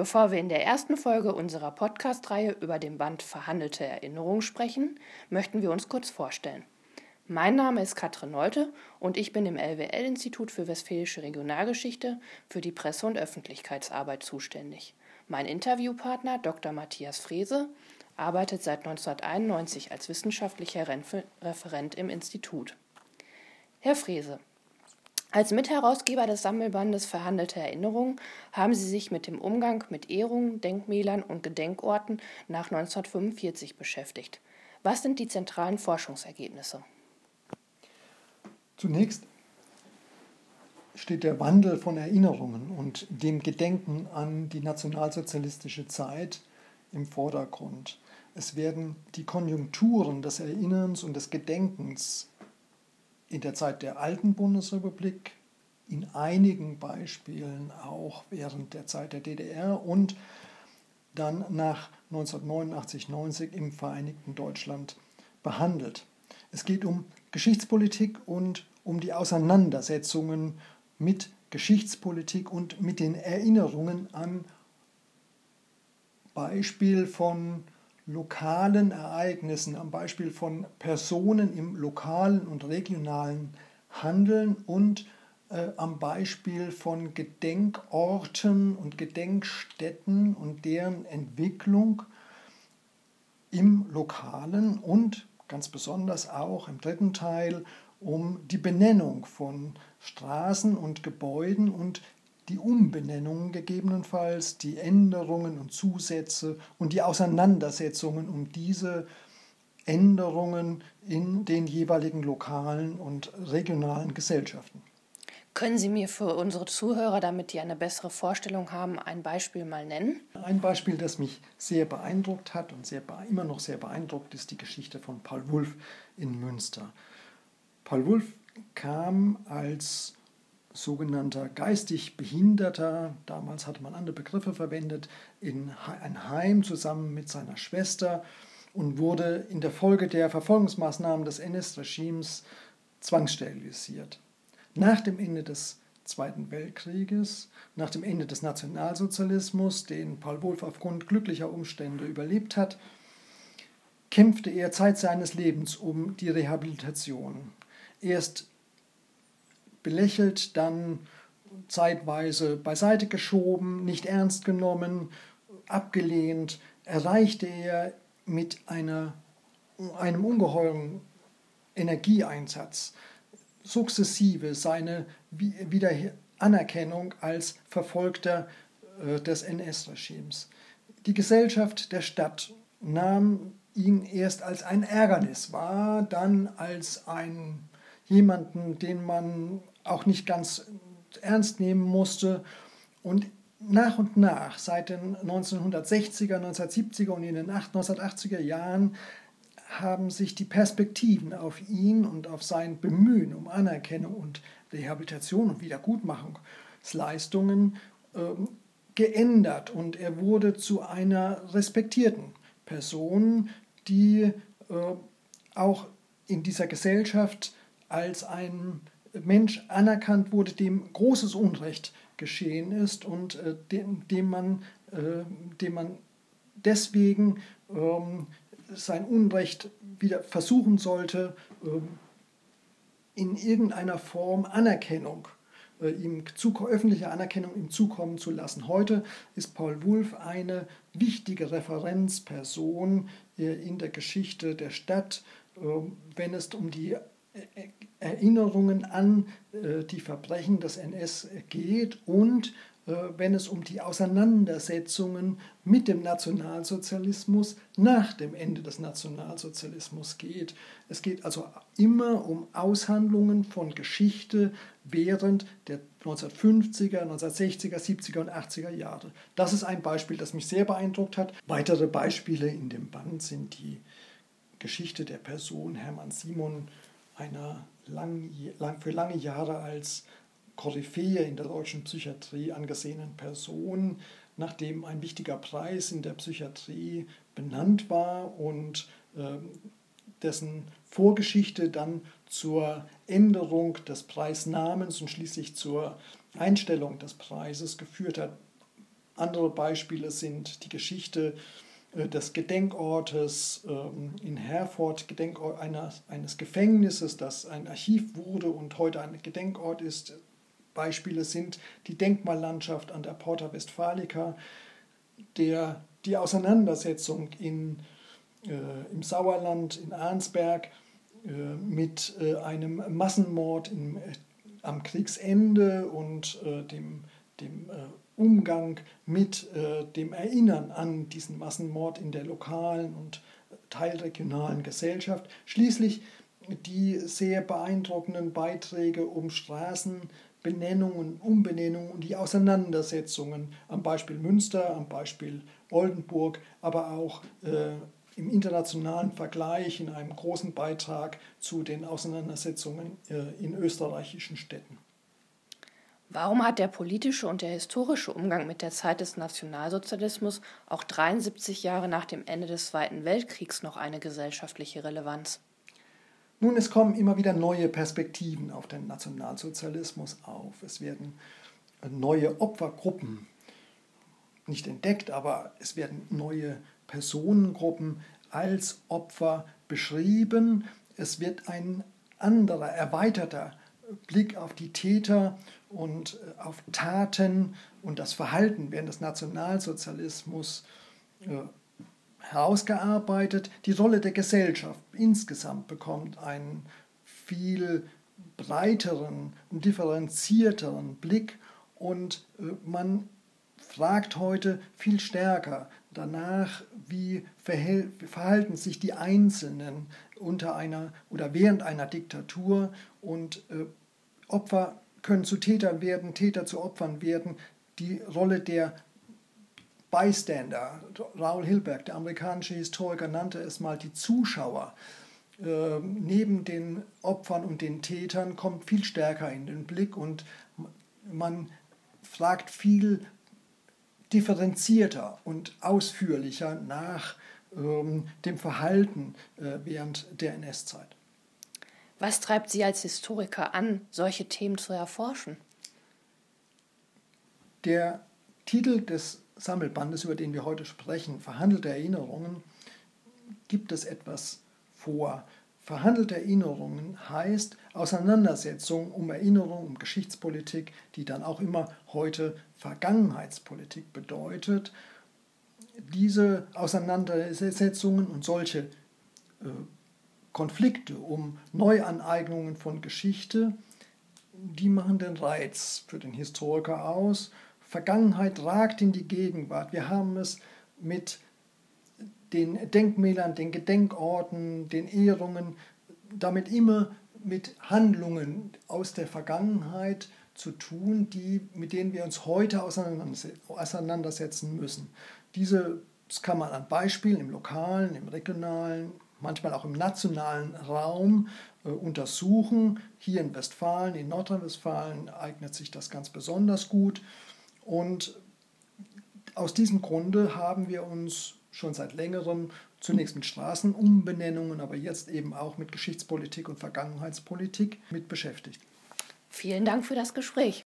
Bevor wir in der ersten Folge unserer Podcast-Reihe über den Band Verhandelte Erinnerungen sprechen, möchten wir uns kurz vorstellen. Mein Name ist Katrin Nolte und ich bin im LWL-Institut für Westfälische Regionalgeschichte für die Presse- und Öffentlichkeitsarbeit zuständig. Mein Interviewpartner Dr. Matthias Frese arbeitet seit 1991 als wissenschaftlicher Referent im Institut. Herr Frese, als Mitherausgeber des Sammelbandes Verhandelte Erinnerungen haben Sie sich mit dem Umgang mit Ehrungen, Denkmälern und Gedenkorten nach 1945 beschäftigt. Was sind die zentralen Forschungsergebnisse? Zunächst steht der Wandel von Erinnerungen und dem Gedenken an die nationalsozialistische Zeit im Vordergrund. Es werden die Konjunkturen des Erinnerns und des Gedenkens in der Zeit der alten Bundesrepublik, in einigen Beispielen auch während der Zeit der DDR und dann nach 1989-90 im Vereinigten Deutschland behandelt. Es geht um Geschichtspolitik und um die Auseinandersetzungen mit Geschichtspolitik und mit den Erinnerungen an Beispiel von lokalen Ereignissen, am Beispiel von Personen im lokalen und regionalen Handeln und äh, am Beispiel von Gedenkorten und Gedenkstätten und deren Entwicklung im lokalen und ganz besonders auch im dritten Teil um die Benennung von Straßen und Gebäuden und die Umbenennungen gegebenenfalls, die Änderungen und Zusätze und die Auseinandersetzungen um diese Änderungen in den jeweiligen lokalen und regionalen Gesellschaften. Können Sie mir für unsere Zuhörer, damit die eine bessere Vorstellung haben, ein Beispiel mal nennen? Ein Beispiel, das mich sehr beeindruckt hat und sehr, immer noch sehr beeindruckt, ist die Geschichte von Paul Wulff in Münster. Paul Wulff kam als sogenannter geistig Behinderter, damals hatte man andere Begriffe verwendet, in ein Heim zusammen mit seiner Schwester und wurde in der Folge der Verfolgungsmaßnahmen des NS-Regimes zwangssterilisiert. Nach dem Ende des Zweiten Weltkrieges, nach dem Ende des Nationalsozialismus, den Paul Wolf aufgrund glücklicher Umstände überlebt hat, kämpfte er Zeit seines Lebens um die Rehabilitation. Erst belächelt, dann zeitweise beiseite geschoben, nicht ernst genommen, abgelehnt, erreichte er mit einer, einem ungeheuren Energieeinsatz sukzessive seine Wiederanerkennung als Verfolgter äh, des NS-Regimes. Die Gesellschaft der Stadt nahm ihn erst als ein Ärgernis wahr, dann als ein jemanden, den man auch nicht ganz ernst nehmen musste. Und nach und nach, seit den 1960er, 1970er und in den 1980er Jahren, haben sich die Perspektiven auf ihn und auf sein Bemühen um Anerkennung und Rehabilitation und Wiedergutmachungsleistungen äh, geändert und er wurde zu einer respektierten Person, die äh, auch in dieser Gesellschaft als ein Mensch anerkannt wurde, dem großes Unrecht geschehen ist und äh, dem, dem, man, äh, dem man deswegen ähm, sein Unrecht wieder versuchen sollte, ähm, in irgendeiner Form Anerkennung, äh, ihm öffentliche Anerkennung ihm zukommen zu lassen. Heute ist Paul Wulff eine wichtige Referenzperson äh, in der Geschichte der Stadt, äh, wenn es um die Erinnerungen an äh, die Verbrechen des NS geht und äh, wenn es um die Auseinandersetzungen mit dem Nationalsozialismus nach dem Ende des Nationalsozialismus geht. Es geht also immer um Aushandlungen von Geschichte während der 1950er, 1960er, 70er und 80er Jahre. Das ist ein Beispiel, das mich sehr beeindruckt hat. Weitere Beispiele in dem Band sind die Geschichte der Person Hermann Simon, einer lang, lang, für lange Jahre als Koryphäe in der deutschen Psychiatrie angesehenen Person, nachdem ein wichtiger Preis in der Psychiatrie benannt war und äh, dessen Vorgeschichte dann zur Änderung des Preisnamens und schließlich zur Einstellung des Preises geführt hat. Andere Beispiele sind die Geschichte äh, des Gedenkortes ähm, in Herford, Gedenkort eines, eines Gefängnisses, das ein Archiv wurde und heute ein Gedenkort ist. Beispiele sind die Denkmallandschaft an der Porta Westfalica, der, die Auseinandersetzung in, äh, im Sauerland, in Arnsberg äh, mit äh, einem Massenmord im, äh, am Kriegsende und äh, dem, dem Umgang mit äh, dem Erinnern an diesen Massenmord in der lokalen und teilregionalen Gesellschaft. Schließlich die sehr beeindruckenden Beiträge um Straßenbenennungen, Umbenennungen und die Auseinandersetzungen am Beispiel Münster, am Beispiel Oldenburg, aber auch äh, im internationalen Vergleich in einem großen Beitrag zu den Auseinandersetzungen äh, in österreichischen Städten. Warum hat der politische und der historische Umgang mit der Zeit des Nationalsozialismus auch 73 Jahre nach dem Ende des Zweiten Weltkriegs noch eine gesellschaftliche Relevanz? Nun, es kommen immer wieder neue Perspektiven auf den Nationalsozialismus auf. Es werden neue Opfergruppen nicht entdeckt, aber es werden neue Personengruppen als Opfer beschrieben. Es wird ein anderer, erweiterter Blick auf die Täter und äh, auf Taten und das Verhalten während des Nationalsozialismus äh, herausgearbeitet. Die Rolle der Gesellschaft insgesamt bekommt einen viel breiteren und differenzierteren Blick und äh, man fragt heute viel stärker danach, wie verhalten sich die Einzelnen unter einer oder während einer Diktatur und Opfer können zu Tätern werden, Täter zu Opfern werden. Die Rolle der Bystander, Raoul Hilberg, der amerikanische Historiker, nannte es mal die Zuschauer. Äh, neben den Opfern und den Tätern kommt viel stärker in den Blick und man fragt viel differenzierter und ausführlicher nach ähm, dem Verhalten äh, während der NS-Zeit. Was treibt Sie als Historiker an, solche Themen zu erforschen? Der Titel des Sammelbandes, über den wir heute sprechen, Verhandelte Erinnerungen, gibt es etwas vor. Verhandelte Erinnerungen heißt Auseinandersetzung um Erinnerung, um Geschichtspolitik, die dann auch immer heute Vergangenheitspolitik bedeutet. Diese Auseinandersetzungen und solche äh, Konflikte um Neuaneignungen von Geschichte, die machen den Reiz für den Historiker aus. Vergangenheit ragt in die Gegenwart. Wir haben es mit den Denkmälern, den Gedenkorten, den Ehrungen, damit immer mit Handlungen aus der Vergangenheit zu tun, die, mit denen wir uns heute auseinandersetzen müssen. Diese das kann man an Beispielen im lokalen, im regionalen, manchmal auch im nationalen Raum äh, untersuchen. Hier in Westfalen, in Nordrhein-Westfalen eignet sich das ganz besonders gut. Und aus diesem Grunde haben wir uns schon seit längerem zunächst mit Straßenumbenennungen, aber jetzt eben auch mit Geschichtspolitik und Vergangenheitspolitik mit beschäftigt. Vielen Dank für das Gespräch.